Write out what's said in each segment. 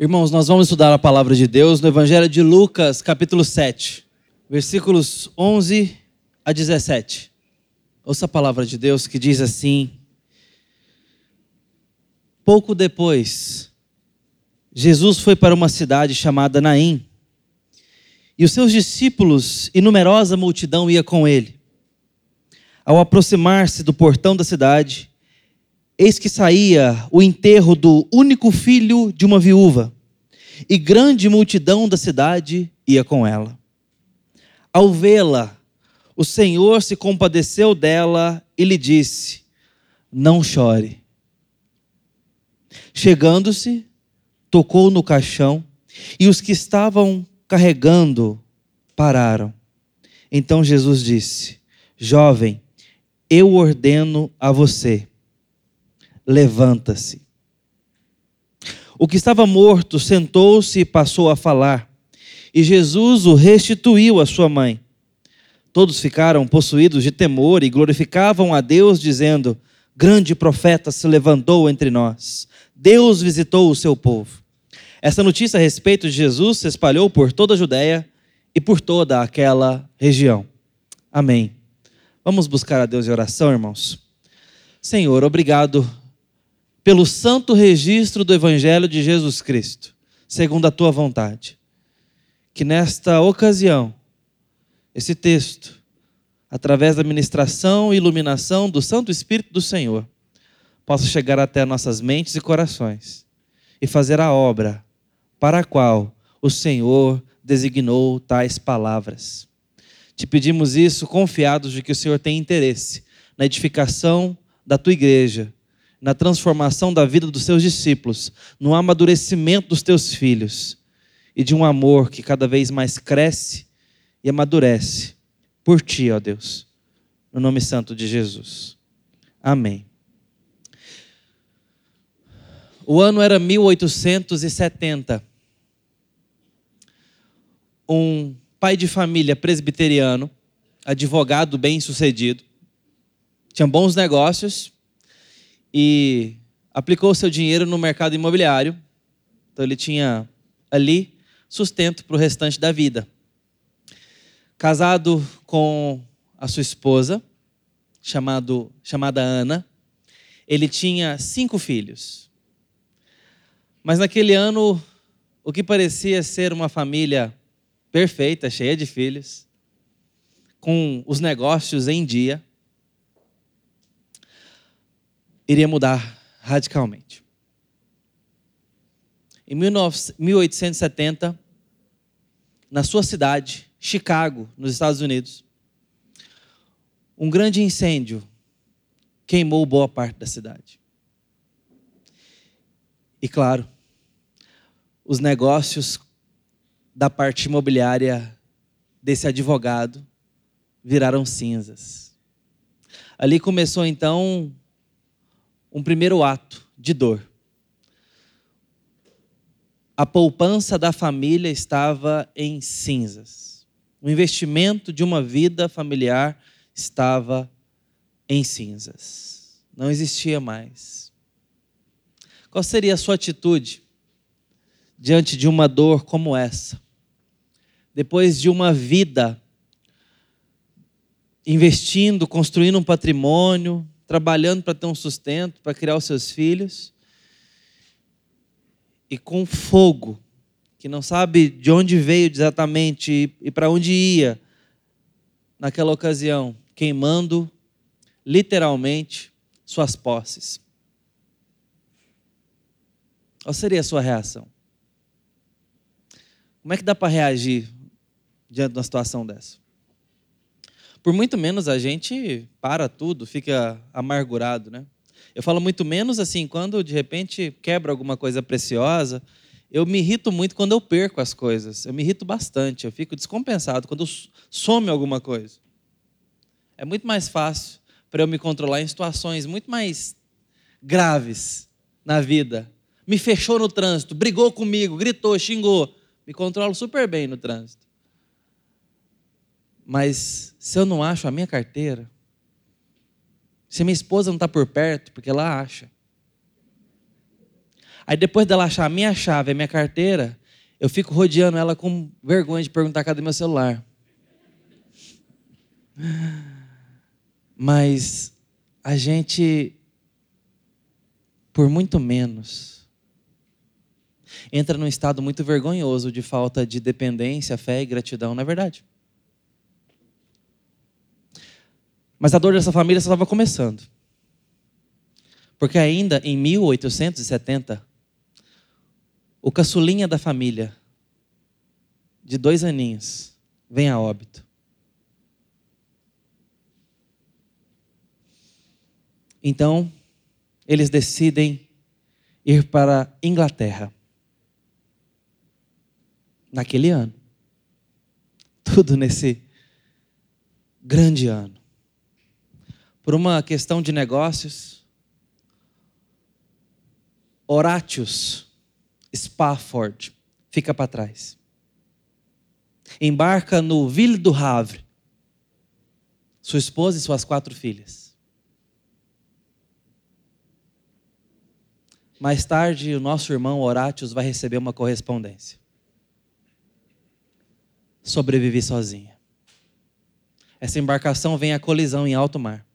Irmãos, nós vamos estudar a palavra de Deus no Evangelho de Lucas, capítulo 7, versículos 11 a 17. Ouça a palavra de Deus que diz assim: Pouco depois, Jesus foi para uma cidade chamada Naim, e os seus discípulos e numerosa multidão ia com ele. Ao aproximar-se do portão da cidade, Eis que saía o enterro do único filho de uma viúva, e grande multidão da cidade ia com ela. Ao vê-la, o Senhor se compadeceu dela e lhe disse: Não chore. Chegando-se, tocou no caixão, e os que estavam carregando pararam. Então Jesus disse: Jovem, eu ordeno a você levanta-se. O que estava morto sentou-se e passou a falar, e Jesus o restituiu à sua mãe. Todos ficaram possuídos de temor e glorificavam a Deus, dizendo: Grande profeta se levantou entre nós. Deus visitou o seu povo. Essa notícia a respeito de Jesus se espalhou por toda a Judéia e por toda aquela região. Amém. Vamos buscar a Deus em oração, irmãos. Senhor, obrigado pelo santo registro do Evangelho de Jesus Cristo, segundo a tua vontade. Que nesta ocasião, esse texto, através da ministração e iluminação do Santo Espírito do Senhor, possa chegar até nossas mentes e corações e fazer a obra para a qual o Senhor designou tais palavras. Te pedimos isso confiados de que o Senhor tem interesse na edificação da tua igreja na transformação da vida dos seus discípulos, no amadurecimento dos teus filhos e de um amor que cada vez mais cresce e amadurece por ti, ó Deus, no nome santo de Jesus. Amém. O ano era 1870. Um pai de família presbiteriano, advogado bem-sucedido, tinha bons negócios e aplicou seu dinheiro no mercado imobiliário. Então ele tinha ali sustento para o restante da vida. Casado com a sua esposa, chamado, chamada Ana, ele tinha cinco filhos. Mas naquele ano, o que parecia ser uma família perfeita, cheia de filhos, com os negócios em dia, iria mudar radicalmente. Em 1870, na sua cidade, Chicago, nos Estados Unidos, um grande incêndio queimou boa parte da cidade. E claro, os negócios da parte imobiliária desse advogado viraram cinzas. Ali começou então um primeiro ato de dor. A poupança da família estava em cinzas. O investimento de uma vida familiar estava em cinzas. Não existia mais. Qual seria a sua atitude diante de uma dor como essa? Depois de uma vida investindo, construindo um patrimônio, trabalhando para ter um sustento, para criar os seus filhos, e com fogo, que não sabe de onde veio exatamente e para onde ia, naquela ocasião, queimando literalmente suas posses. Qual seria a sua reação? Como é que dá para reagir diante de uma situação dessa? Por muito menos a gente para tudo, fica amargurado, né? Eu falo muito menos assim, quando de repente quebra alguma coisa preciosa, eu me irrito muito quando eu perco as coisas. Eu me irrito bastante, eu fico descompensado quando some alguma coisa. É muito mais fácil para eu me controlar em situações muito mais graves na vida. Me fechou no trânsito, brigou comigo, gritou, xingou. Me controlo super bem no trânsito. Mas se eu não acho a minha carteira, se minha esposa não está por perto, porque ela acha. Aí depois dela achar a minha chave, a minha carteira, eu fico rodeando ela com vergonha de perguntar cadê meu celular. Mas a gente, por muito menos, entra num estado muito vergonhoso de falta de dependência, fé e gratidão, não é verdade? Mas a dor dessa família só estava começando. Porque ainda em 1870, o caçulinha da família, de dois aninhos, vem a óbito. Então, eles decidem ir para Inglaterra. Naquele ano. Tudo nesse grande ano. Por uma questão de negócios, Horatius Spafford fica para trás. Embarca no Ville do Havre, sua esposa e suas quatro filhas. Mais tarde, o nosso irmão Horatius vai receber uma correspondência. Sobrevivi sozinha. Essa embarcação vem à colisão em alto mar.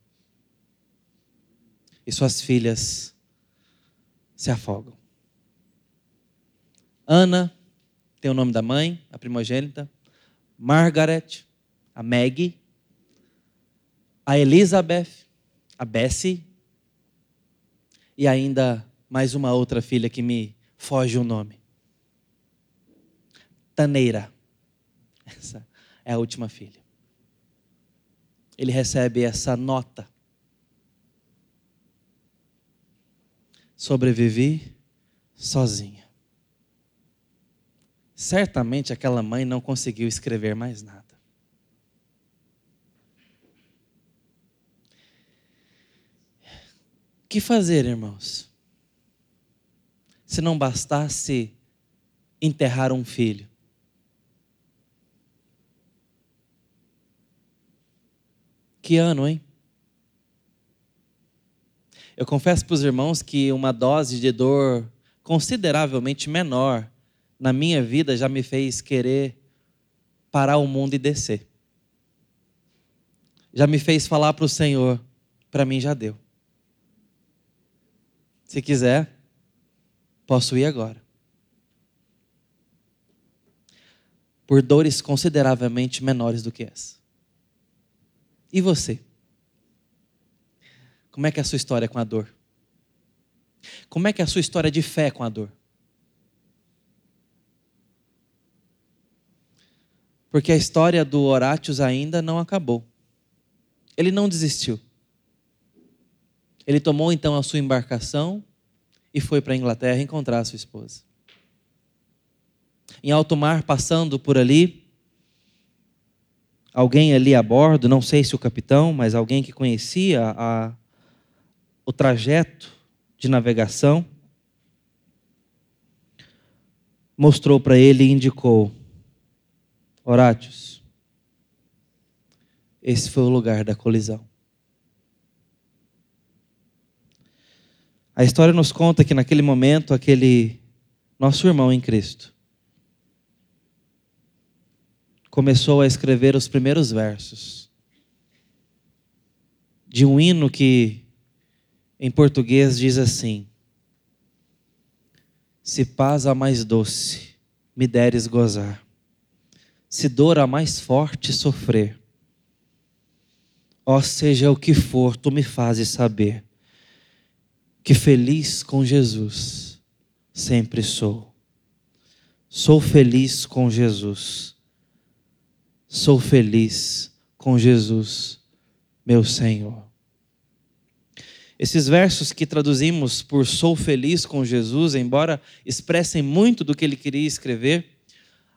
E suas filhas se afogam. Ana tem o nome da mãe, a primogênita. Margaret, a Maggie. A Elizabeth, a Bessie. E ainda mais uma outra filha que me foge o nome. Taneira. Essa é a última filha. Ele recebe essa nota. Sobrevivi sozinha. Certamente aquela mãe não conseguiu escrever mais nada. O que fazer, irmãos? se não bastasse enterrar um filho. Que ano, hein? Eu confesso para os irmãos que uma dose de dor consideravelmente menor na minha vida já me fez querer parar o mundo e descer. Já me fez falar para o Senhor, para mim já deu. Se quiser, Posso ir agora. Por dores consideravelmente menores do que essa. E você? Como é que é a sua história com a dor? Como é que é a sua história de fé com a dor? Porque a história do Horatius ainda não acabou. Ele não desistiu. Ele tomou então a sua embarcação e foi para a Inglaterra encontrar a sua esposa. Em alto mar, passando por ali, alguém ali a bordo, não sei se o capitão, mas alguém que conhecia a, o trajeto de navegação, mostrou para ele e indicou: Horátios, esse foi o lugar da colisão. A história nos conta que naquele momento, aquele nosso irmão em Cristo começou a escrever os primeiros versos de um hino que em português diz assim: Se paz a mais doce me deres gozar, se dor a mais forte sofrer, ó seja o que for, tu me fazes saber que feliz com Jesus sempre sou. Sou feliz com Jesus. Sou feliz com Jesus, meu Senhor. Esses versos que traduzimos por sou feliz com Jesus, embora expressem muito do que ele queria escrever,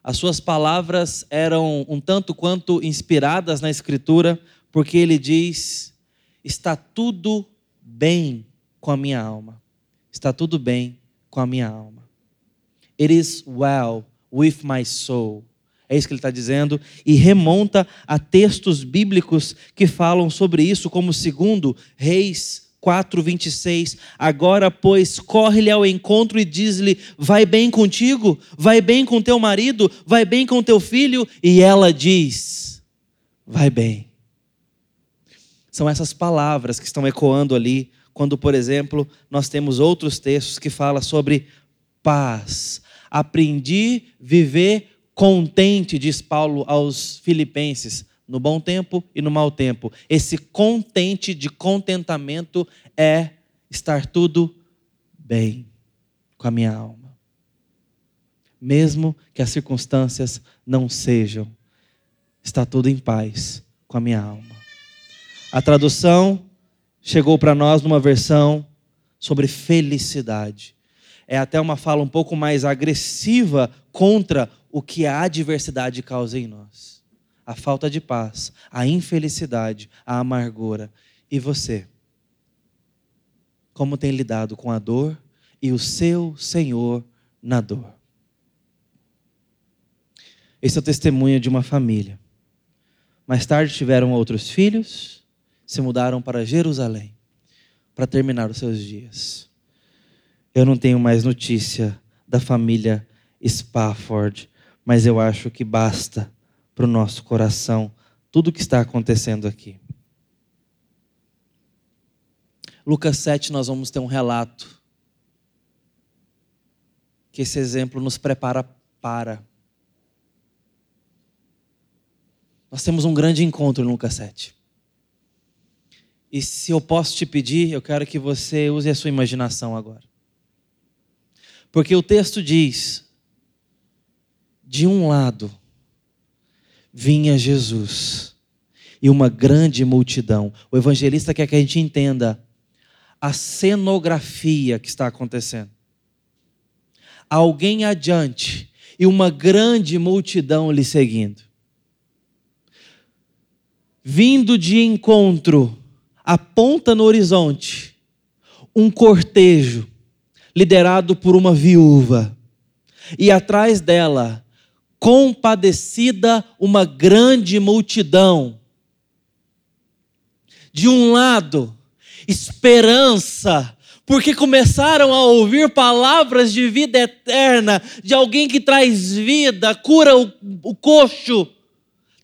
as suas palavras eram um tanto quanto inspiradas na Escritura, porque ele diz: está tudo bem com a minha alma. Está tudo bem com a minha alma. It is well with my soul. É isso que ele está dizendo, e remonta a textos bíblicos que falam sobre isso, como segundo Reis 4, 26. Agora, pois, corre-lhe ao encontro e diz-lhe: Vai bem contigo? Vai bem com teu marido? Vai bem com teu filho? E ela diz: Vai bem. São essas palavras que estão ecoando ali, quando, por exemplo, nós temos outros textos que falam sobre paz. Aprendi viver contente, diz Paulo aos Filipenses no bom tempo e no mau tempo. Esse contente de contentamento é estar tudo bem com a minha alma. Mesmo que as circunstâncias não sejam, está tudo em paz com a minha alma. A tradução chegou para nós numa versão sobre felicidade. É até uma fala um pouco mais agressiva contra o que a adversidade causa em nós a falta de paz, a infelicidade, a amargura. E você? Como tem lidado com a dor e o seu Senhor na dor? Esse é o testemunho de uma família. Mais tarde tiveram outros filhos, se mudaram para Jerusalém para terminar os seus dias. Eu não tenho mais notícia da família Spafford, mas eu acho que basta para o nosso coração tudo o que está acontecendo aqui. Lucas 7, nós vamos ter um relato que esse exemplo nos prepara para. Nós temos um grande encontro no Lucas 7. E se eu posso te pedir, eu quero que você use a sua imaginação agora. Porque o texto diz: de um lado, vinha Jesus e uma grande multidão. O evangelista quer que a gente entenda a cenografia que está acontecendo. Alguém adiante e uma grande multidão lhe seguindo. Vindo de encontro, aponta no horizonte um cortejo liderado por uma viúva. E atrás dela, compadecida uma grande multidão. De um lado, esperança, porque começaram a ouvir palavras de vida eterna, de alguém que traz vida, cura o, o coxo,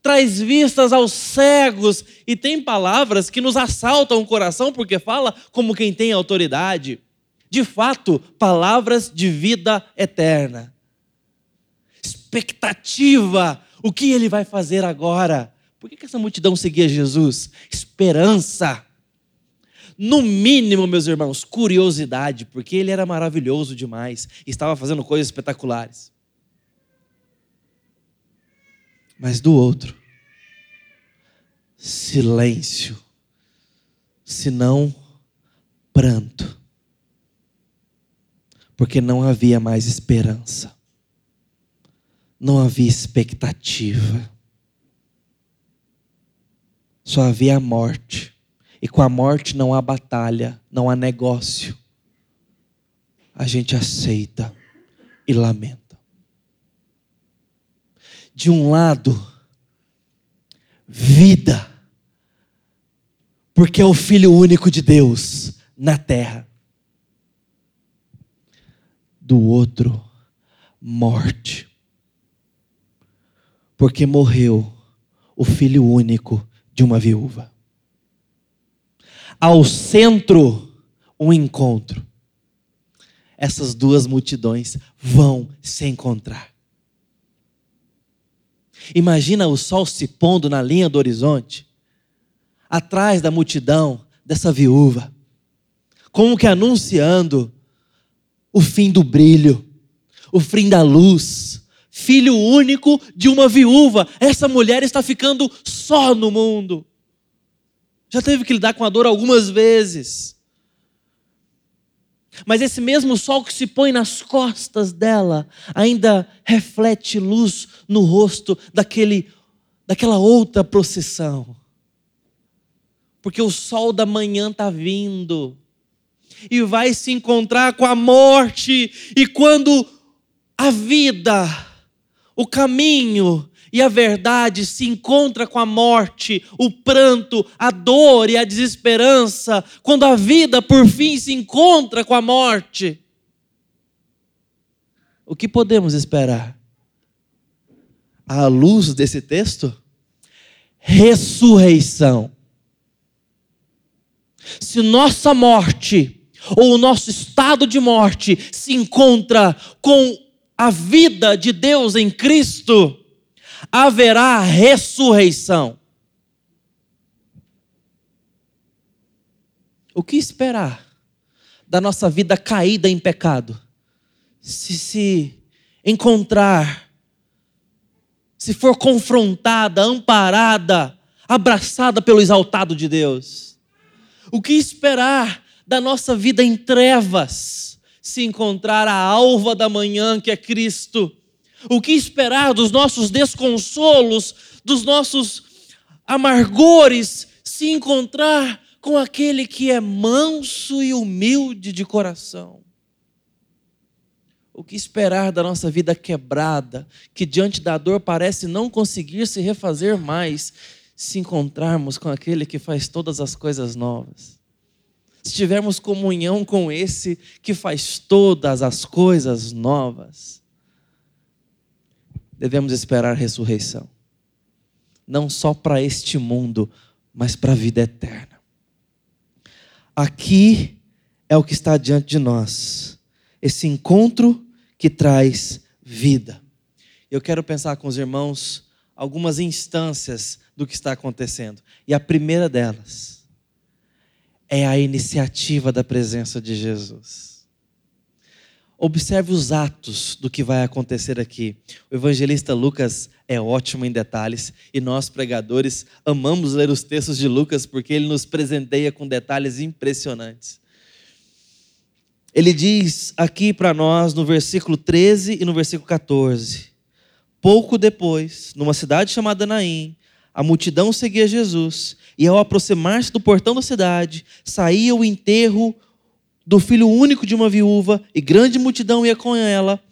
traz vistas aos cegos, e tem palavras que nos assaltam o coração, porque fala como quem tem autoridade. De fato, palavras de vida eterna expectativa. O que ele vai fazer agora? Por que, essa multidão seguia Jesus? Esperança. No mínimo, meus irmãos, curiosidade, porque ele era maravilhoso demais, estava fazendo coisas espetaculares. Mas do outro, silêncio, senão pranto, porque não havia mais esperança não havia expectativa. Só havia a morte. E com a morte não há batalha, não há negócio. A gente aceita e lamenta. De um lado, vida, porque é o Filho único de Deus na terra. Do outro, morte porque morreu o filho único de uma viúva. Ao centro, um encontro. Essas duas multidões vão se encontrar. Imagina o sol se pondo na linha do horizonte, atrás da multidão dessa viúva, como que anunciando o fim do brilho, o fim da luz, filho único de uma viúva. Essa mulher está ficando só no mundo. Já teve que lidar com a dor algumas vezes. Mas esse mesmo sol que se põe nas costas dela ainda reflete luz no rosto daquele, daquela outra procissão. Porque o sol da manhã está vindo e vai se encontrar com a morte, e quando a vida o caminho e a verdade se encontra com a morte, o pranto, a dor e a desesperança, quando a vida por fim se encontra com a morte, o que podemos esperar? À luz desse texto? Ressurreição. Se nossa morte ou o nosso estado de morte se encontra com a vida de Deus em Cristo, haverá ressurreição. O que esperar da nossa vida caída em pecado? Se se encontrar, se for confrontada, amparada, abraçada pelo exaltado de Deus. O que esperar da nossa vida em trevas, se encontrar a alva da manhã que é Cristo? O que esperar dos nossos desconsolos, dos nossos amargores, se encontrar com aquele que é manso e humilde de coração? O que esperar da nossa vida quebrada, que diante da dor parece não conseguir se refazer mais, se encontrarmos com aquele que faz todas as coisas novas? Se tivermos comunhão com esse que faz todas as coisas novas, devemos esperar ressurreição. Não só para este mundo, mas para a vida eterna. Aqui é o que está diante de nós. Esse encontro que traz vida. Eu quero pensar com os irmãos algumas instâncias do que está acontecendo. E a primeira delas é a iniciativa da presença de Jesus. Observe os atos do que vai acontecer aqui. O evangelista Lucas é ótimo em detalhes e nós, pregadores, amamos ler os textos de Lucas porque ele nos presenteia com detalhes impressionantes. Ele diz aqui para nós no versículo 13 e no versículo 14: Pouco depois, numa cidade chamada Naim, a multidão seguia Jesus, e ao aproximar-se do portão da cidade, saía o enterro do filho único de uma viúva, e grande multidão ia com ela.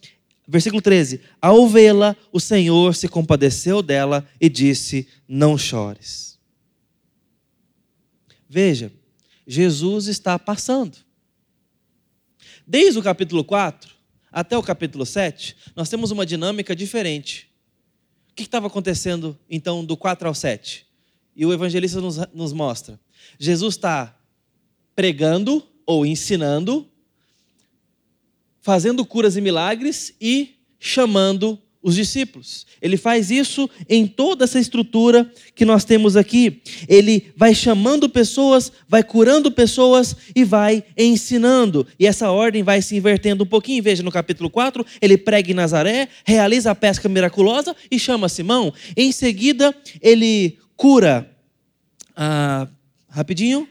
Versículo 13: Ao vê-la, o Senhor se compadeceu dela e disse: Não chores. Veja, Jesus está passando. Desde o capítulo 4 até o capítulo 7, nós temos uma dinâmica diferente. Que estava acontecendo então do 4 ao 7? E o evangelista nos, nos mostra: Jesus está pregando ou ensinando, fazendo curas e milagres e chamando os discípulos. Ele faz isso em toda essa estrutura que nós temos aqui. Ele vai chamando pessoas, vai curando pessoas e vai ensinando. E essa ordem vai se invertendo um pouquinho. Veja no capítulo 4, ele prega em Nazaré, realiza a pesca miraculosa e chama Simão. Em seguida, ele cura, ah, rapidinho,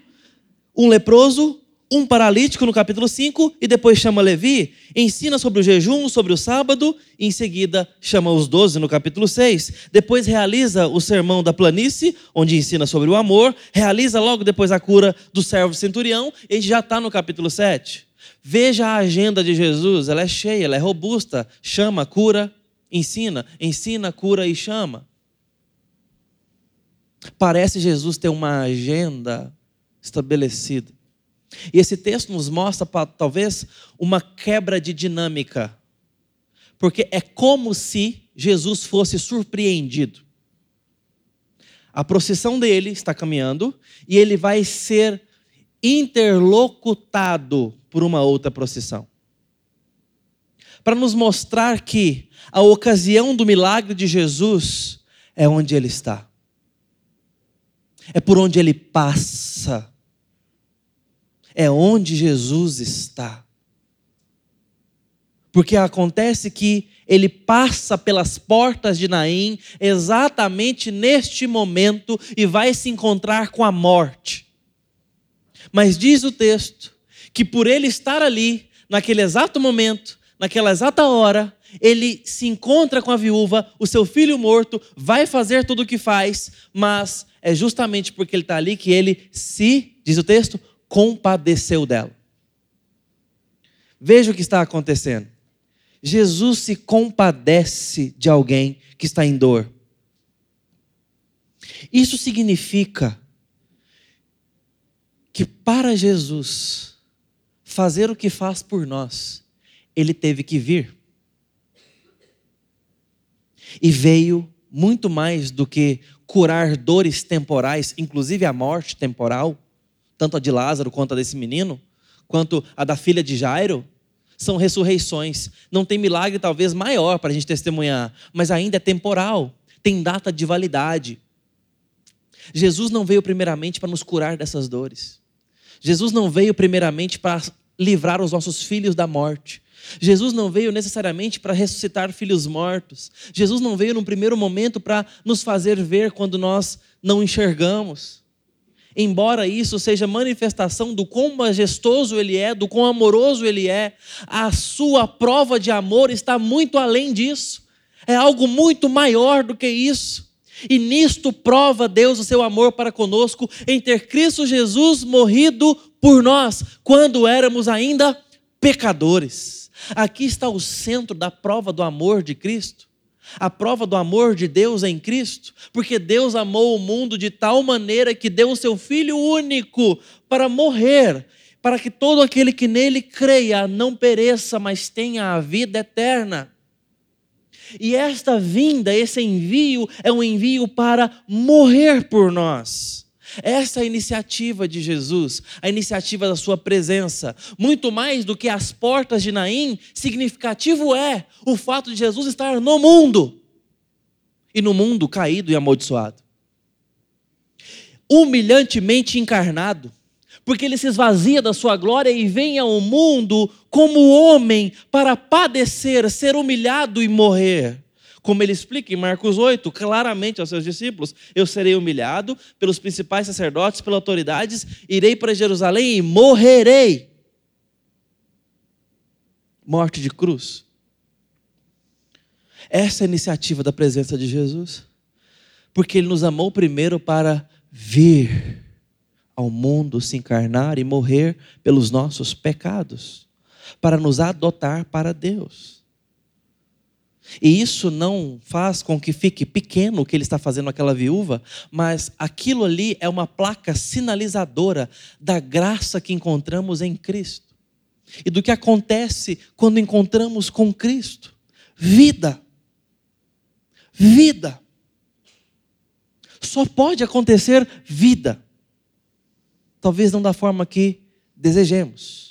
um leproso, um paralítico no capítulo 5 e depois chama Levi, ensina sobre o jejum, sobre o sábado, e em seguida chama os doze no capítulo 6. Depois realiza o sermão da planície, onde ensina sobre o amor, realiza logo depois a cura do servo centurião, e já está no capítulo 7. Veja a agenda de Jesus, ela é cheia, ela é robusta, chama, cura, ensina, ensina, cura e chama. Parece Jesus ter uma agenda estabelecida. E esse texto nos mostra, talvez, uma quebra de dinâmica. Porque é como se Jesus fosse surpreendido. A procissão dele está caminhando e ele vai ser interlocutado por uma outra procissão. Para nos mostrar que a ocasião do milagre de Jesus é onde ele está. É por onde ele passa é onde Jesus está. Porque acontece que ele passa pelas portas de Naim exatamente neste momento e vai se encontrar com a morte. Mas diz o texto que por ele estar ali, naquele exato momento, naquela exata hora, ele se encontra com a viúva, o seu filho morto, vai fazer tudo o que faz, mas é justamente porque ele está ali que ele se, diz o texto, compadeceu dela. Veja o que está acontecendo. Jesus se compadece de alguém que está em dor. Isso significa que para Jesus fazer o que faz por nós, ele teve que vir. E veio muito mais do que curar dores temporais, inclusive a morte temporal, tanto a de Lázaro quanto a desse menino, quanto a da filha de Jairo, são ressurreições. Não tem milagre talvez maior para a gente testemunhar, mas ainda é temporal, tem data de validade. Jesus não veio primeiramente para nos curar dessas dores. Jesus não veio primeiramente para livrar os nossos filhos da morte. Jesus não veio necessariamente para ressuscitar filhos mortos. Jesus não veio num primeiro momento para nos fazer ver quando nós não enxergamos. Embora isso seja manifestação do quão majestoso ele é, do quão amoroso ele é, a sua prova de amor está muito além disso. É algo muito maior do que isso. E nisto prova Deus o seu amor para conosco em ter Cristo Jesus morrido por nós, quando éramos ainda pecadores. Aqui está o centro da prova do amor de Cristo. A prova do amor de Deus em Cristo, porque Deus amou o mundo de tal maneira que deu o seu Filho único para morrer, para que todo aquele que nele creia não pereça, mas tenha a vida eterna. E esta vinda, esse envio, é um envio para morrer por nós. Essa é iniciativa de Jesus, a iniciativa da sua presença. Muito mais do que as portas de Naim, significativo é o fato de Jesus estar no mundo. E no mundo caído e amaldiçoado. Humilhantemente encarnado, porque ele se esvazia da sua glória e vem ao mundo como homem para padecer, ser humilhado e morrer. Como ele explica em Marcos 8, claramente aos seus discípulos: Eu serei humilhado pelos principais sacerdotes, pelas autoridades, irei para Jerusalém e morrerei. Morte de cruz. Essa é a iniciativa da presença de Jesus. Porque ele nos amou primeiro para vir ao mundo se encarnar e morrer pelos nossos pecados, para nos adotar para Deus. E isso não faz com que fique pequeno o que ele está fazendo aquela viúva, mas aquilo ali é uma placa sinalizadora da graça que encontramos em Cristo e do que acontece quando encontramos com Cristo: vida. Vida. Só pode acontecer vida. Talvez não da forma que desejemos.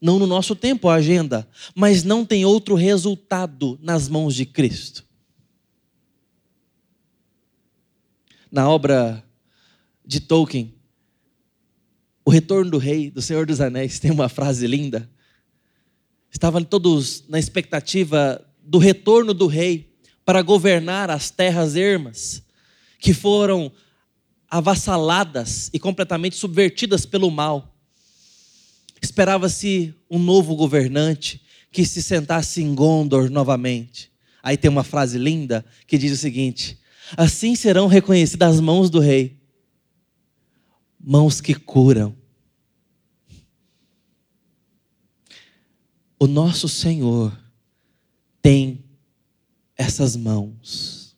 Não no nosso tempo, a agenda. Mas não tem outro resultado nas mãos de Cristo. Na obra de Tolkien, O Retorno do Rei, do Senhor dos Anéis, tem uma frase linda. Estavam todos na expectativa do retorno do rei para governar as terras ermas, que foram avassaladas e completamente subvertidas pelo mal. Esperava-se um novo governante que se sentasse em Gondor novamente. Aí tem uma frase linda que diz o seguinte: Assim serão reconhecidas as mãos do rei, mãos que curam. O nosso Senhor tem essas mãos,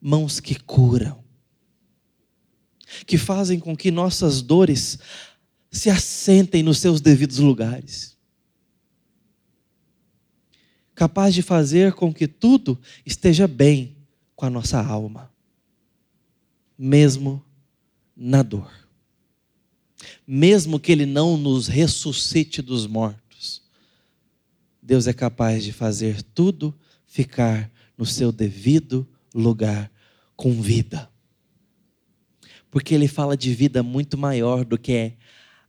mãos que curam que fazem com que nossas dores se assentem nos seus devidos lugares. Capaz de fazer com que tudo esteja bem com a nossa alma, mesmo na dor. Mesmo que Ele não nos ressuscite dos mortos, Deus é capaz de fazer tudo ficar no seu devido lugar com vida porque ele fala de vida muito maior do que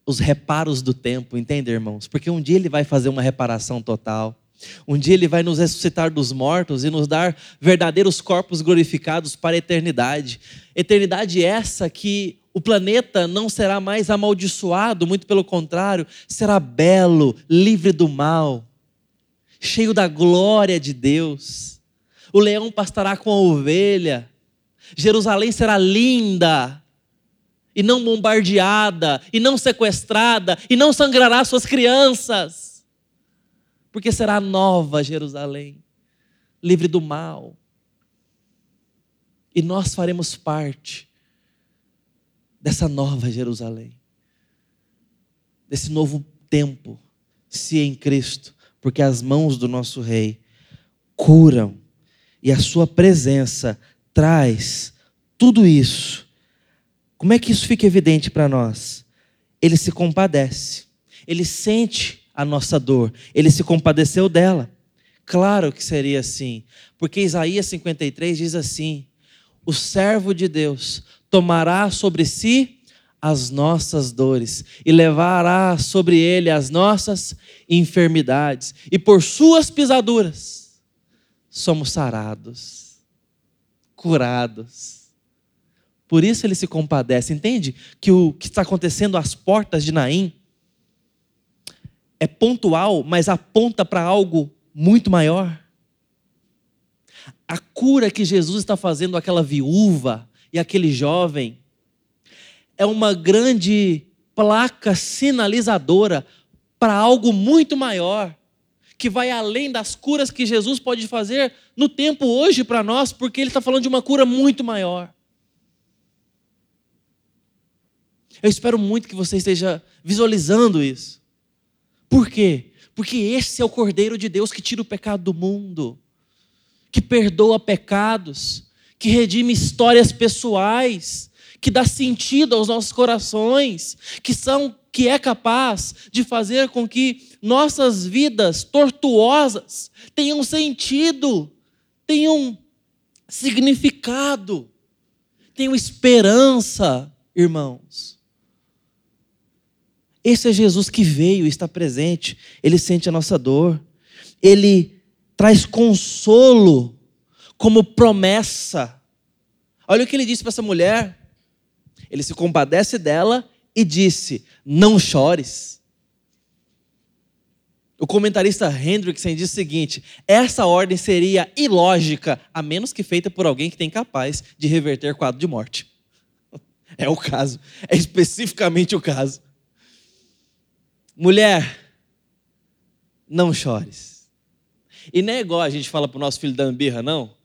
os reparos do tempo, entende, irmãos? Porque um dia ele vai fazer uma reparação total. Um dia ele vai nos ressuscitar dos mortos e nos dar verdadeiros corpos glorificados para a eternidade. Eternidade essa que o planeta não será mais amaldiçoado, muito pelo contrário, será belo, livre do mal, cheio da glória de Deus. O leão pastará com a ovelha. Jerusalém será linda, e não bombardeada, e não sequestrada, e não sangrará suas crianças, porque será nova Jerusalém, livre do mal. E nós faremos parte dessa nova Jerusalém, desse novo tempo, se em Cristo, porque as mãos do nosso Rei curam e a Sua presença traz tudo isso. Como é que isso fica evidente para nós? Ele se compadece, ele sente a nossa dor, ele se compadeceu dela. Claro que seria assim, porque Isaías 53 diz assim: o servo de Deus tomará sobre si as nossas dores e levará sobre ele as nossas enfermidades, e por suas pisaduras somos sarados, curados. Por isso ele se compadece. Entende que o que está acontecendo às portas de Naim é pontual, mas aponta para algo muito maior. A cura que Jesus está fazendo àquela viúva e aquele jovem é uma grande placa sinalizadora para algo muito maior, que vai além das curas que Jesus pode fazer no tempo hoje para nós, porque Ele está falando de uma cura muito maior. Eu espero muito que você esteja visualizando isso. Por quê? Porque esse é o Cordeiro de Deus que tira o pecado do mundo, que perdoa pecados, que redime histórias pessoais, que dá sentido aos nossos corações, que são que é capaz de fazer com que nossas vidas tortuosas tenham sentido, tenham significado, tenham esperança, irmãos. Esse é Jesus que veio está presente. Ele sente a nossa dor. Ele traz consolo como promessa. Olha o que ele disse para essa mulher. Ele se compadece dela e disse: Não chores. O comentarista Hendrickson diz o seguinte: essa ordem seria ilógica, a menos que feita por alguém que tem capaz de reverter quadro de morte. É o caso, é especificamente o caso. Mulher, não chores. E não é igual a gente fala para o nosso filho da ambirra, não.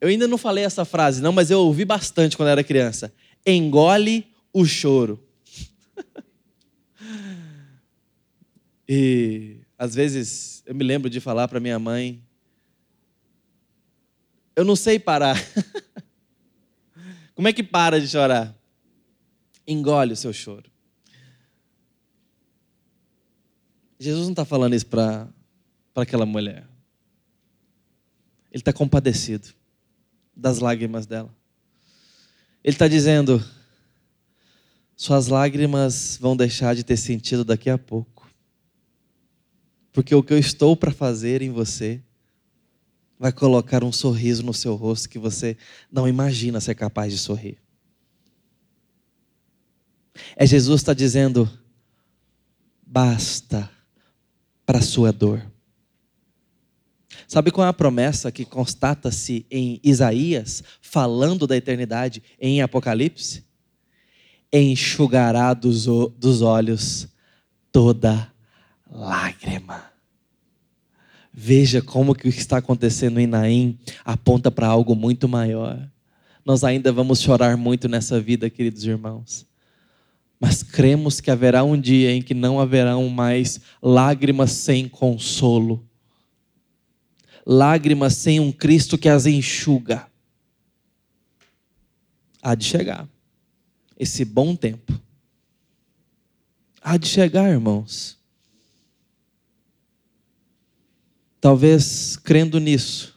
Eu ainda não falei essa frase, não, mas eu ouvi bastante quando era criança. Engole o choro. e às vezes eu me lembro de falar para minha mãe: Eu não sei parar. Como é que para de chorar? Engole o seu choro. Jesus não está falando isso para aquela mulher. Ele está compadecido das lágrimas dela. Ele está dizendo: suas lágrimas vão deixar de ter sentido daqui a pouco. Porque o que eu estou para fazer em você vai colocar um sorriso no seu rosto que você não imagina ser capaz de sorrir. É Jesus está dizendo: basta para a sua dor. Sabe qual é a promessa que constata-se em Isaías, falando da eternidade em Apocalipse? Enxugará dos, dos olhos toda lágrima. Veja como que o que está acontecendo em Naim aponta para algo muito maior. Nós ainda vamos chorar muito nessa vida, queridos irmãos mas cremos que haverá um dia em que não haverão mais lágrimas sem consolo, lágrimas sem um Cristo que as enxuga. Há de chegar esse bom tempo. Há de chegar, irmãos. Talvez crendo nisso,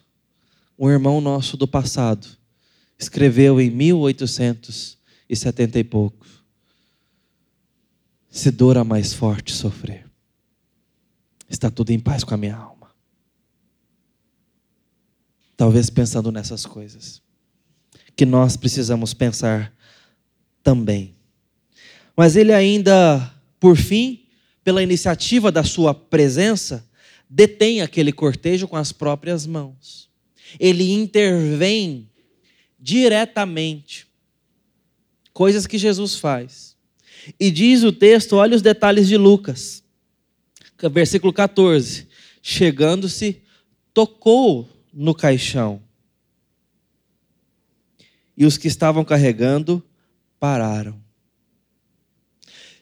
um irmão nosso do passado escreveu em 1870 e pouco se dor a mais forte sofrer, está tudo em paz com a minha alma. Talvez pensando nessas coisas, que nós precisamos pensar também. Mas ele ainda, por fim, pela iniciativa da sua presença, detém aquele cortejo com as próprias mãos. Ele intervém diretamente. Coisas que Jesus faz. E diz o texto, olha os detalhes de Lucas, versículo 14: Chegando-se, tocou no caixão e os que estavam carregando pararam.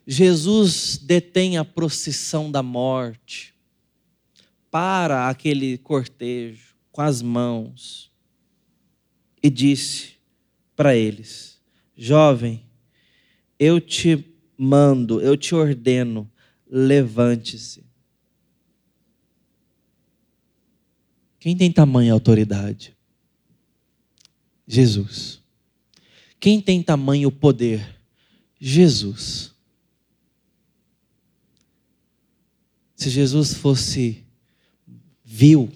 Jesus detém a procissão da morte, para aquele cortejo com as mãos e disse para eles: Jovem, eu te mando, eu te ordeno, levante-se. Quem tem tamanha autoridade? Jesus. Quem tem tamanho poder? Jesus. Se Jesus fosse vil,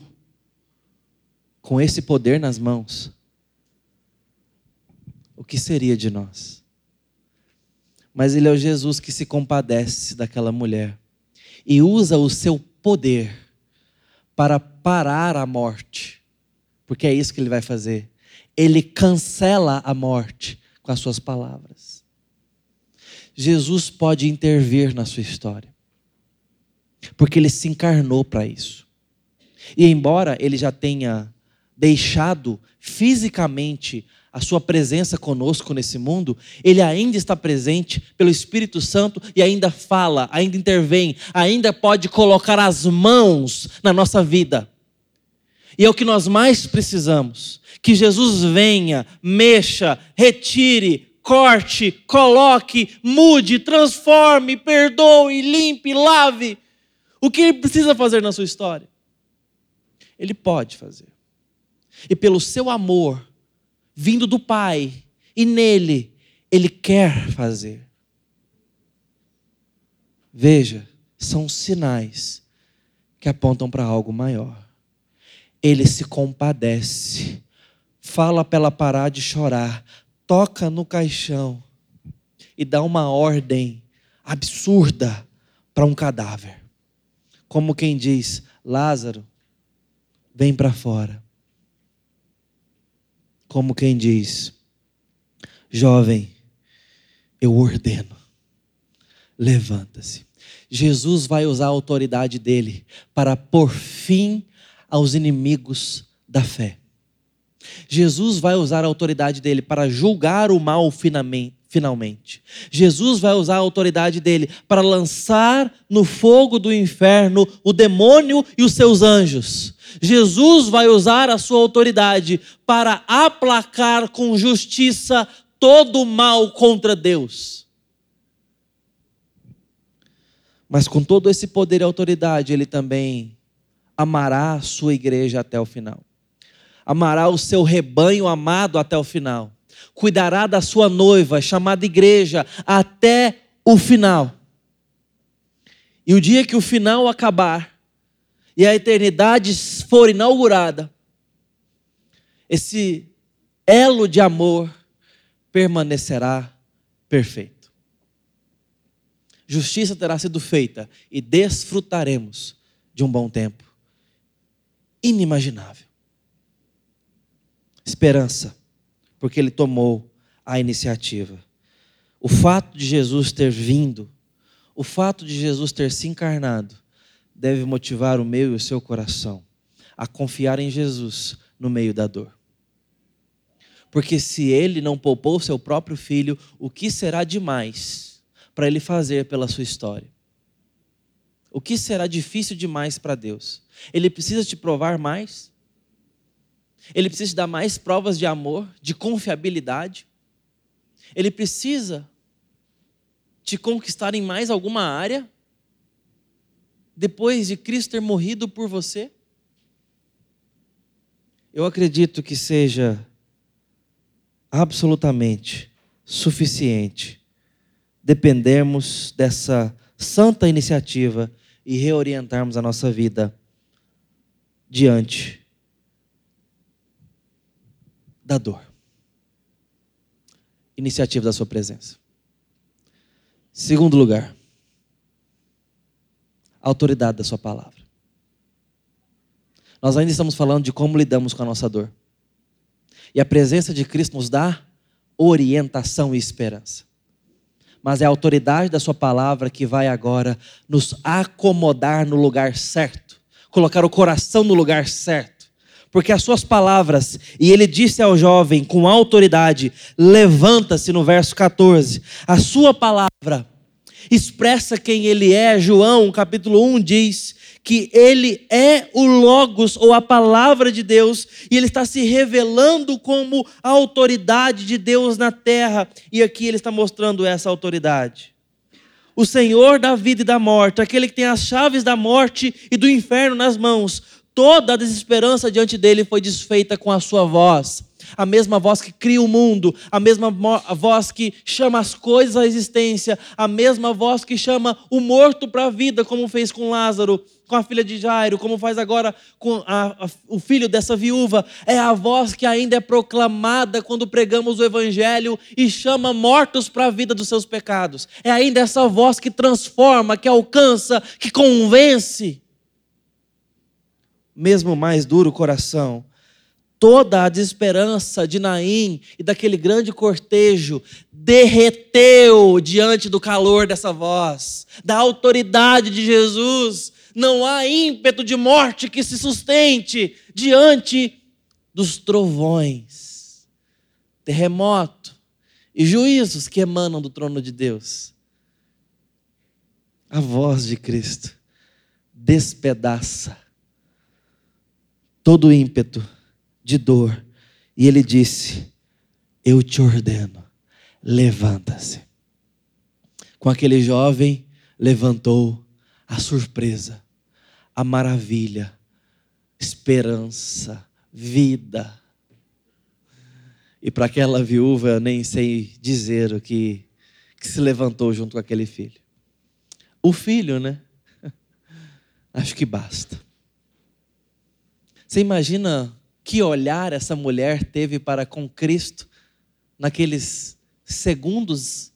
com esse poder nas mãos, o que seria de nós? Mas ele é o Jesus que se compadece daquela mulher e usa o seu poder para parar a morte, porque é isso que ele vai fazer. Ele cancela a morte com as suas palavras. Jesus pode intervir na sua história, porque ele se encarnou para isso. E embora ele já tenha deixado fisicamente a sua presença conosco nesse mundo, ele ainda está presente pelo Espírito Santo e ainda fala, ainda intervém, ainda pode colocar as mãos na nossa vida. E é o que nós mais precisamos: que Jesus venha, mexa, retire, corte, coloque, mude, transforme, perdoe, limpe, lave. O que ele precisa fazer na sua história? Ele pode fazer. E pelo seu amor, vindo do Pai, e nele, ele quer fazer. Veja, são sinais que apontam para algo maior. Ele se compadece, fala para ela parar de chorar, toca no caixão e dá uma ordem absurda para um cadáver. Como quem diz: Lázaro, vem para fora. Como quem diz: Jovem, eu ordeno, levanta-se. Jesus vai usar a autoridade dele para pôr fim aos inimigos da fé. Jesus vai usar a autoridade dele para julgar o mal finalmente. Jesus vai usar a autoridade dele para lançar no fogo do inferno o demônio e os seus anjos. Jesus vai usar a sua autoridade para aplacar com justiça todo o mal contra Deus. Mas com todo esse poder e autoridade, ele também amará a sua igreja até o final. Amará o seu rebanho amado até o final. Cuidará da sua noiva, chamada igreja, até o final. E o dia que o final acabar, e a eternidade for inaugurada, esse elo de amor permanecerá perfeito. Justiça terá sido feita e desfrutaremos de um bom tempo inimaginável. Esperança, porque ele tomou a iniciativa. O fato de Jesus ter vindo, o fato de Jesus ter se encarnado, deve motivar o meu e o seu coração a confiar em Jesus no meio da dor. Porque se ele não poupou seu próprio filho, o que será demais para ele fazer pela sua história? O que será difícil demais para Deus? Ele precisa te provar mais? Ele precisa te dar mais provas de amor, de confiabilidade? Ele precisa te conquistar em mais alguma área? depois de Cristo ter morrido por você? Eu acredito que seja absolutamente suficiente dependermos dessa santa iniciativa e reorientarmos a nossa vida diante da dor. Iniciativa da Sua presença. Segundo lugar, a autoridade da Sua palavra. Nós ainda estamos falando de como lidamos com a nossa dor. E a presença de Cristo nos dá orientação e esperança. Mas é a autoridade da Sua palavra que vai agora nos acomodar no lugar certo, colocar o coração no lugar certo, porque as suas palavras, e ele disse ao jovem com autoridade: levanta-se no verso 14. A sua palavra expressa quem ele é. João, capítulo 1 diz que ele é o Logos ou a palavra de Deus, e ele está se revelando como a autoridade de Deus na terra, e aqui ele está mostrando essa autoridade. O Senhor da vida e da morte, aquele que tem as chaves da morte e do inferno nas mãos, toda a desesperança diante dele foi desfeita com a sua voz a mesma voz que cria o mundo, a mesma voz que chama as coisas à existência, a mesma voz que chama o morto para a vida, como fez com Lázaro, com a filha de Jairo, como faz agora com a, a, o filho dessa viúva. É a voz que ainda é proclamada quando pregamos o Evangelho e chama mortos para a vida dos seus pecados. É ainda essa voz que transforma, que alcança, que convence. Mesmo mais duro coração toda a desesperança de Naim e daquele grande cortejo derreteu diante do calor dessa voz, da autoridade de Jesus. Não há ímpeto de morte que se sustente diante dos trovões, terremoto e juízos que emanam do trono de Deus. A voz de Cristo despedaça todo ímpeto de dor. E ele disse: Eu te ordeno, levanta-se. Com aquele jovem, levantou a surpresa, a maravilha, esperança, vida. E para aquela viúva, eu nem sei dizer o que, que se levantou junto com aquele filho. O filho, né? Acho que basta. Você imagina que olhar essa mulher teve para com Cristo naqueles segundos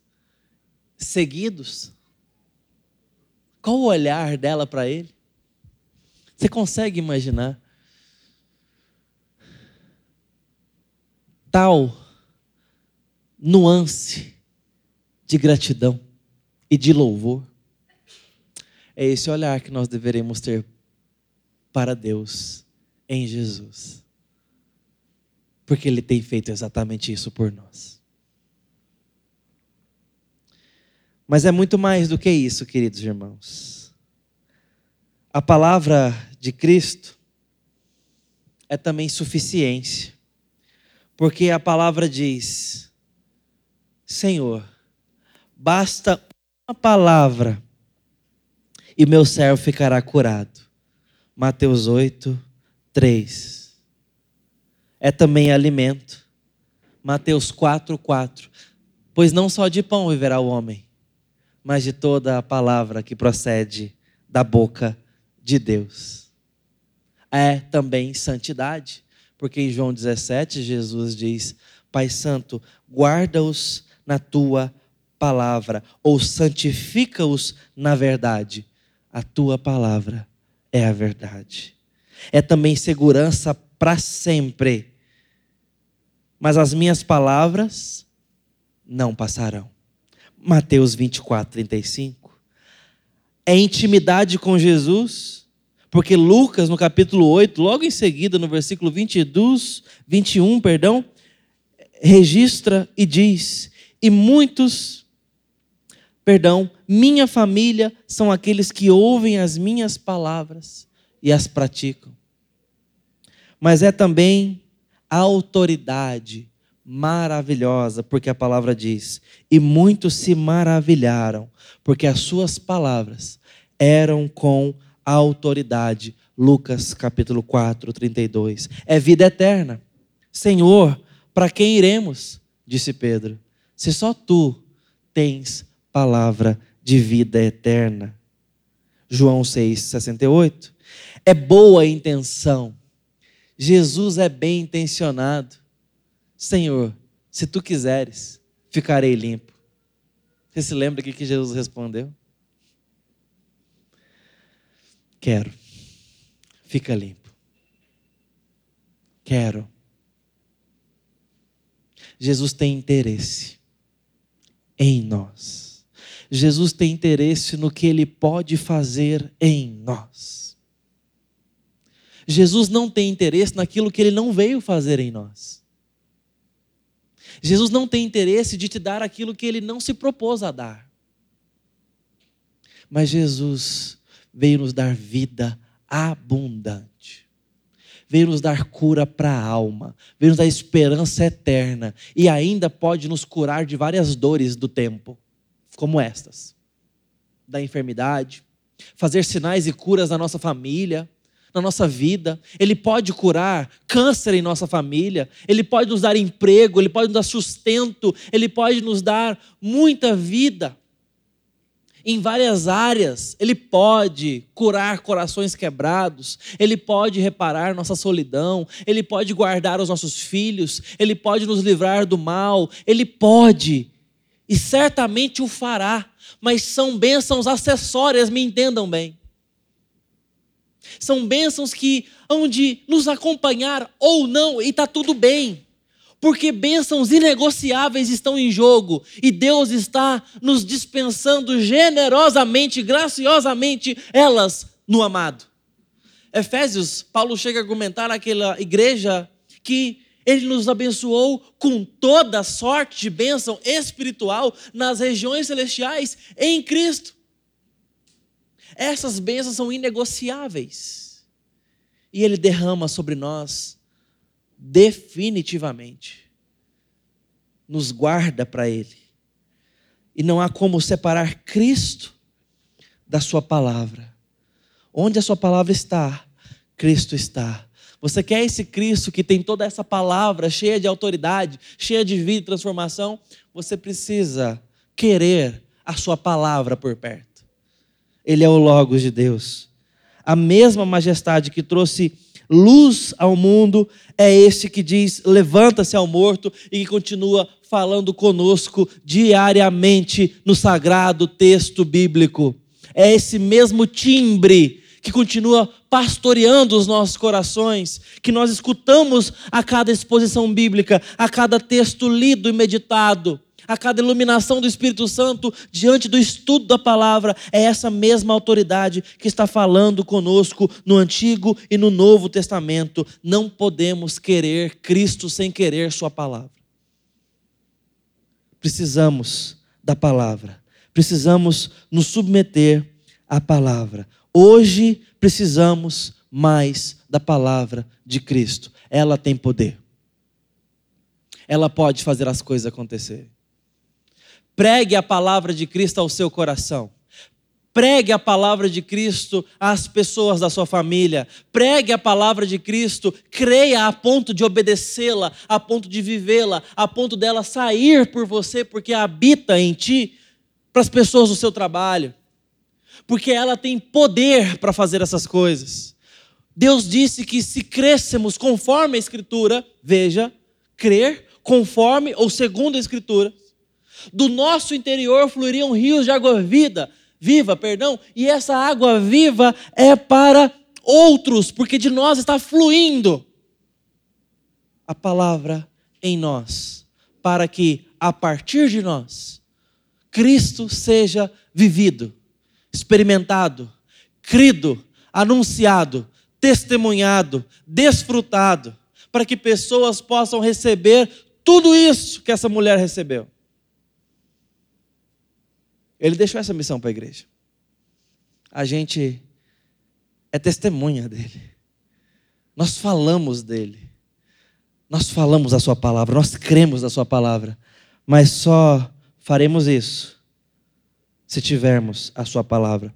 seguidos? Qual o olhar dela para ele? Você consegue imaginar? Tal nuance de gratidão e de louvor. É esse olhar que nós deveremos ter para Deus em Jesus porque Ele tem feito exatamente isso por nós. Mas é muito mais do que isso, queridos irmãos. A palavra de Cristo é também suficiência, porque a palavra diz: Senhor, basta uma palavra e meu servo ficará curado. Mateus 8, 3 é também alimento. Mateus 4, 4. Pois não só de pão viverá o homem, mas de toda a palavra que procede da boca de Deus. É também santidade, porque em João 17 Jesus diz: Pai Santo, guarda-os na tua palavra, ou santifica-os na verdade. A tua palavra é a verdade. É também segurança para sempre mas as minhas palavras não passarão. Mateus 24, 35. É intimidade com Jesus, porque Lucas, no capítulo 8, logo em seguida, no versículo 22, 21, perdão, registra e diz: E muitos, perdão, minha família são aqueles que ouvem as minhas palavras e as praticam. Mas é também autoridade maravilhosa, porque a palavra diz: e muitos se maravilharam, porque as suas palavras eram com autoridade. Lucas capítulo 4, 32. É vida eterna. Senhor, para quem iremos? Disse Pedro. Se só tu tens palavra de vida eterna. João 6, 68. É boa a intenção Jesus é bem intencionado. Senhor, se tu quiseres, ficarei limpo. Você se lembra o que Jesus respondeu? Quero. Fica limpo. Quero. Jesus tem interesse em nós. Jesus tem interesse no que Ele pode fazer em nós. Jesus não tem interesse naquilo que ele não veio fazer em nós. Jesus não tem interesse de te dar aquilo que ele não se propôs a dar. Mas Jesus veio nos dar vida abundante. Veio nos dar cura para a alma, veio nos dar esperança eterna e ainda pode nos curar de várias dores do tempo, como estas: da enfermidade, fazer sinais e curas na nossa família, na nossa vida, Ele pode curar câncer em nossa família, Ele pode nos dar emprego, Ele pode nos dar sustento, Ele pode nos dar muita vida. Em várias áreas, Ele pode curar corações quebrados, Ele pode reparar nossa solidão, Ele pode guardar os nossos filhos, Ele pode nos livrar do mal, Ele pode, e certamente o fará, mas são bênçãos acessórias, me entendam bem. São bênçãos que hão de nos acompanhar ou não, e está tudo bem. Porque bênçãos inegociáveis estão em jogo e Deus está nos dispensando generosamente, graciosamente elas no amado. Efésios, Paulo chega a argumentar naquela igreja que ele nos abençoou com toda sorte de bênção espiritual nas regiões celestiais em Cristo. Essas bênçãos são inegociáveis. E Ele derrama sobre nós definitivamente. Nos guarda para Ele. E não há como separar Cristo da Sua palavra. Onde a Sua palavra está, Cristo está. Você quer esse Cristo que tem toda essa palavra cheia de autoridade, cheia de vida e transformação? Você precisa querer a Sua palavra por perto. Ele é o Logos de Deus. A mesma majestade que trouxe luz ao mundo é este que diz: levanta-se ao morto e que continua falando conosco diariamente no sagrado texto bíblico. É esse mesmo timbre que continua pastoreando os nossos corações, que nós escutamos a cada exposição bíblica, a cada texto lido e meditado a cada iluminação do Espírito Santo diante do estudo da palavra, é essa mesma autoridade que está falando conosco no Antigo e no Novo Testamento. Não podemos querer Cristo sem querer Sua palavra. Precisamos da palavra, precisamos nos submeter à palavra. Hoje precisamos mais da palavra de Cristo. Ela tem poder. Ela pode fazer as coisas acontecerem. Pregue a palavra de Cristo ao seu coração. Pregue a palavra de Cristo às pessoas da sua família. Pregue a palavra de Cristo. Creia a ponto de obedecê-la, a ponto de vivê-la, a ponto dela sair por você, porque habita em ti, para as pessoas do seu trabalho. Porque ela tem poder para fazer essas coisas. Deus disse que se crescemos conforme a Escritura, veja, crer conforme ou segundo a Escritura, do nosso interior fluiriam rios de água vida, viva, perdão, e essa água viva é para outros, porque de nós está fluindo a palavra em nós, para que a partir de nós Cristo seja vivido, experimentado, crido, anunciado, testemunhado, desfrutado, para que pessoas possam receber tudo isso que essa mulher recebeu. Ele deixou essa missão para a igreja. A gente é testemunha dele. Nós falamos dele. Nós falamos a sua palavra, nós cremos na sua palavra, mas só faremos isso se tivermos a sua palavra.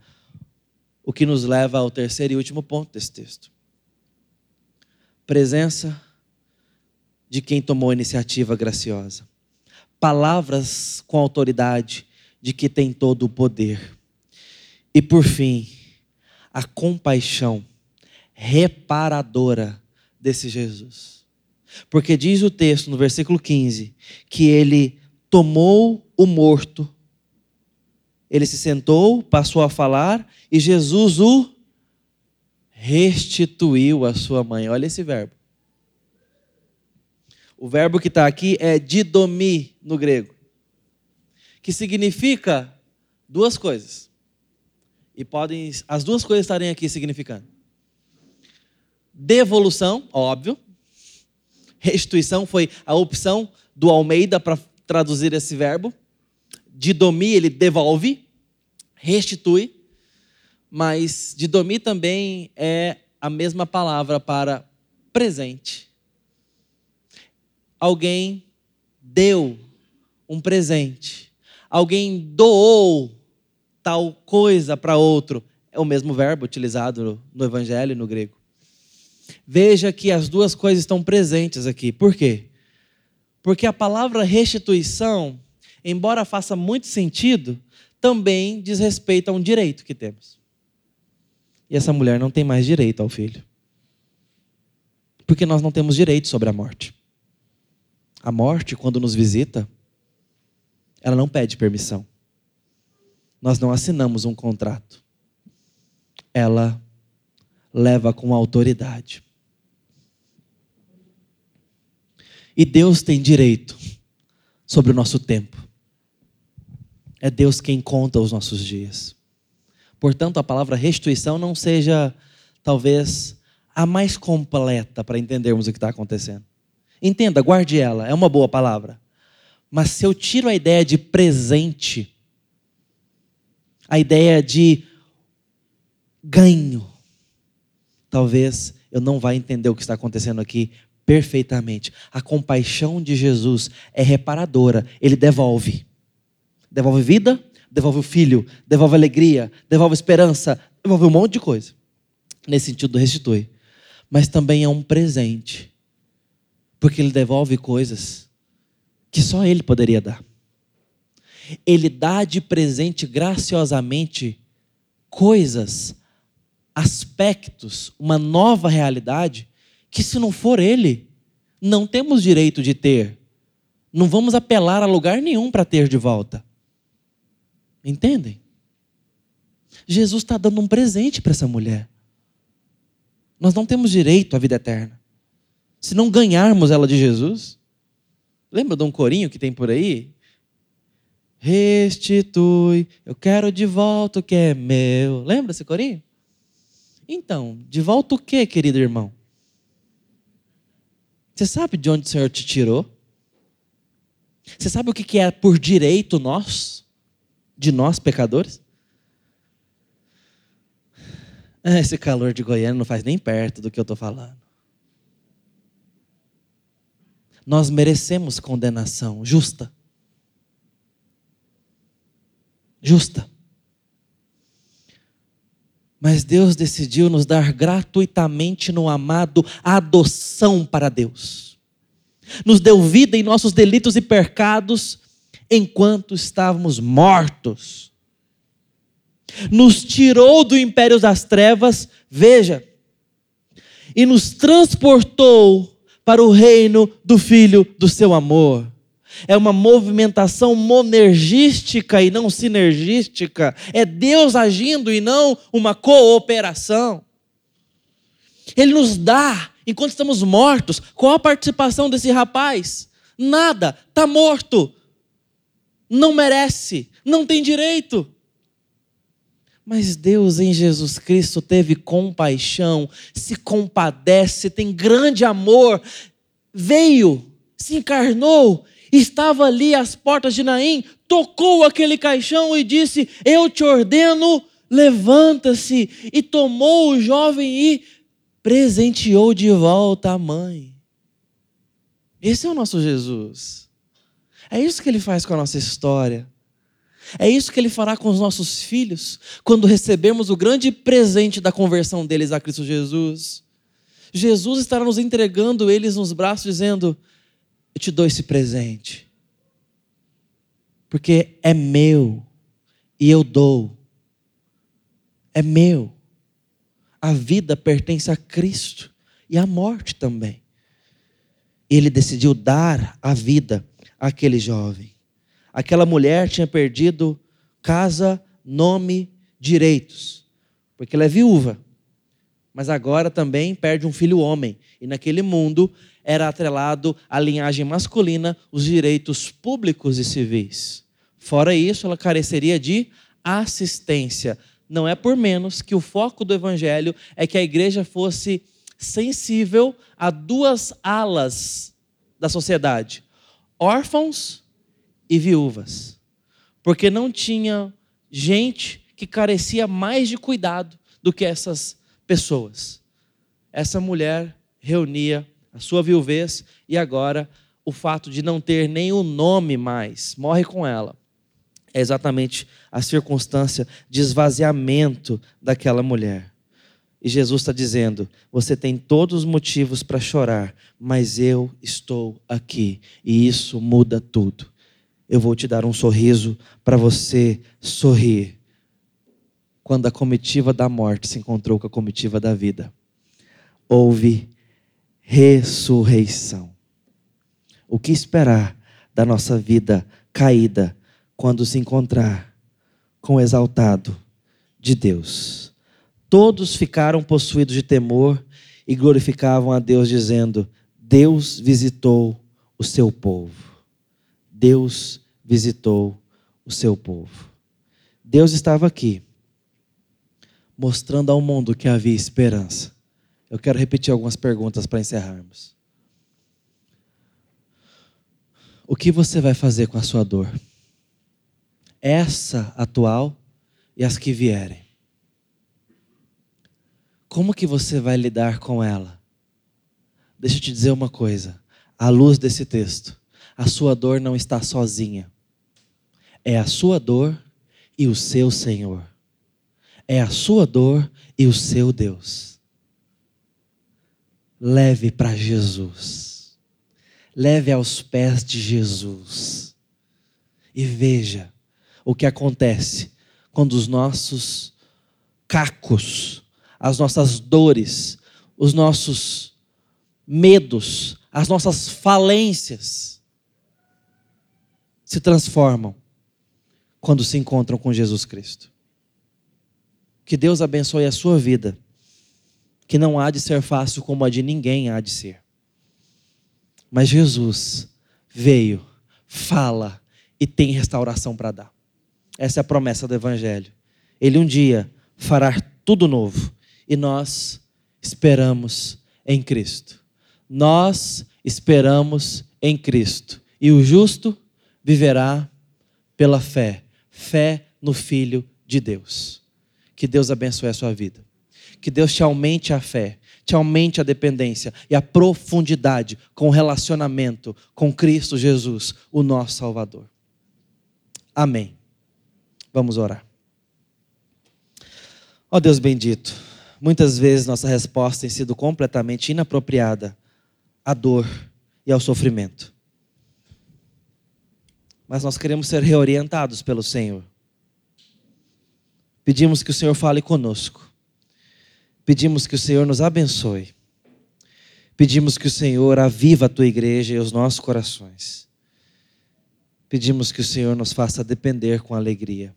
O que nos leva ao terceiro e último ponto desse texto. Presença de quem tomou a iniciativa graciosa. Palavras com autoridade de que tem todo o poder. E por fim, a compaixão reparadora desse Jesus. Porque diz o texto no versículo 15 que ele tomou o morto, ele se sentou, passou a falar e Jesus o restituiu à sua mãe. Olha esse verbo. O verbo que está aqui é didomi no grego que significa duas coisas. E podem as duas coisas estarem aqui significando. devolução, óbvio. Restituição foi a opção do Almeida para traduzir esse verbo. Didomi, ele devolve, restitui. Mas didomi também é a mesma palavra para presente. Alguém deu um presente. Alguém doou tal coisa para outro. É o mesmo verbo utilizado no Evangelho no grego. Veja que as duas coisas estão presentes aqui. Por quê? Porque a palavra restituição, embora faça muito sentido, também diz respeito a um direito que temos. E essa mulher não tem mais direito ao filho. Porque nós não temos direito sobre a morte. A morte, quando nos visita, ela não pede permissão. Nós não assinamos um contrato. Ela leva com autoridade. E Deus tem direito sobre o nosso tempo. É Deus quem conta os nossos dias. Portanto, a palavra restituição não seja, talvez, a mais completa para entendermos o que está acontecendo. Entenda, guarde ela, é uma boa palavra. Mas se eu tiro a ideia de presente, a ideia de ganho, talvez eu não vá entender o que está acontecendo aqui perfeitamente. A compaixão de Jesus é reparadora, ele devolve. Devolve vida, devolve o filho, devolve alegria, devolve esperança, devolve um monte de coisa. Nesse sentido, restitui. Mas também é um presente, porque ele devolve coisas que só ele poderia dar. Ele dá de presente graciosamente coisas, aspectos, uma nova realidade que se não for ele, não temos direito de ter. Não vamos apelar a lugar nenhum para ter de volta. Entendem? Jesus está dando um presente para essa mulher. Nós não temos direito à vida eterna. Se não ganharmos ela de Jesus, lembra de um corinho que tem por aí? Restitui, eu quero de volta o que é meu. Lembra esse corinho? Então, de volta o que, querido irmão? Você sabe de onde o Senhor te tirou? Você sabe o que é por direito nós, de nós pecadores? Ah, esse calor de Goiânia não faz nem perto do que eu estou falando. Nós merecemos condenação justa. Justa. Mas Deus decidiu nos dar gratuitamente no amado adoção para Deus. Nos deu vida em nossos delitos e pecados enquanto estávamos mortos. Nos tirou do império das trevas, veja, e nos transportou para o reino do Filho do seu amor é uma movimentação monergística e não sinergística. É Deus agindo e não uma cooperação. Ele nos dá, enquanto estamos mortos, qual a participação desse rapaz? Nada, está morto. Não merece, não tem direito. Mas Deus em Jesus Cristo teve compaixão, se compadece, tem grande amor, veio, se encarnou estava ali às portas de Naim, tocou aquele caixão e disse: Eu te ordeno, levanta-se. E tomou o jovem e presenteou de volta a mãe. Esse é o nosso Jesus. É isso que ele faz com a nossa história. É isso que ele fará com os nossos filhos quando recebermos o grande presente da conversão deles a Cristo Jesus. Jesus estará nos entregando eles nos braços, dizendo: eu te dou esse presente. Porque é meu e eu dou. É meu. A vida pertence a Cristo e a morte também. Ele decidiu dar a vida àquele jovem. Aquela mulher tinha perdido casa, nome, direitos, porque ela é viúva. Mas agora também perde um filho homem. E naquele mundo era atrelado à linhagem masculina os direitos públicos e civis. Fora isso, ela careceria de assistência. Não é por menos que o foco do evangelho é que a igreja fosse sensível a duas alas da sociedade: órfãos e viúvas. Porque não tinha gente que carecia mais de cuidado do que essas pessoas. Essa mulher reunia a sua viuvez e agora o fato de não ter nenhum nome mais morre com ela. É exatamente a circunstância de esvaziamento daquela mulher. E Jesus está dizendo: você tem todos os motivos para chorar, mas eu estou aqui e isso muda tudo. Eu vou te dar um sorriso para você sorrir. Quando a comitiva da morte se encontrou com a comitiva da vida, houve ressurreição. O que esperar da nossa vida caída quando se encontrar com o exaltado de Deus? Todos ficaram possuídos de temor e glorificavam a Deus, dizendo: Deus visitou o seu povo. Deus visitou o seu povo. Deus estava aqui, mostrando ao mundo que havia esperança. Eu quero repetir algumas perguntas para encerrarmos. O que você vai fazer com a sua dor? Essa atual e as que vierem. Como que você vai lidar com ela? Deixa eu te dizer uma coisa. À luz desse texto, a sua dor não está sozinha. É a sua dor e o seu Senhor. É a sua dor e o seu Deus. Leve para Jesus. Leve aos pés de Jesus. E veja o que acontece quando os nossos cacos as nossas dores, os nossos medos, as nossas falências se transformam quando se encontram com Jesus Cristo. Que Deus abençoe a sua vida, que não há de ser fácil como a de ninguém há de ser. Mas Jesus veio, fala e tem restauração para dar. Essa é a promessa do Evangelho. Ele um dia fará tudo novo e nós esperamos em Cristo. Nós esperamos em Cristo. E o justo viverá pela fé fé no Filho de Deus. Que Deus abençoe a sua vida. Que Deus te aumente a fé, te aumente a dependência e a profundidade com o relacionamento com Cristo Jesus, o nosso Salvador. Amém. Vamos orar. Ó oh Deus bendito muitas vezes nossa resposta tem sido completamente inapropriada à dor e ao sofrimento. Mas nós queremos ser reorientados pelo Senhor. Pedimos que o Senhor fale conosco. Pedimos que o Senhor nos abençoe. Pedimos que o Senhor aviva a tua igreja e os nossos corações. Pedimos que o Senhor nos faça depender com alegria.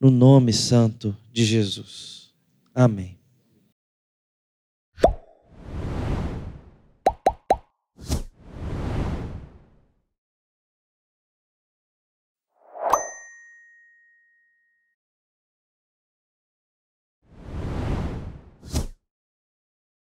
No nome santo de Jesus. Amém.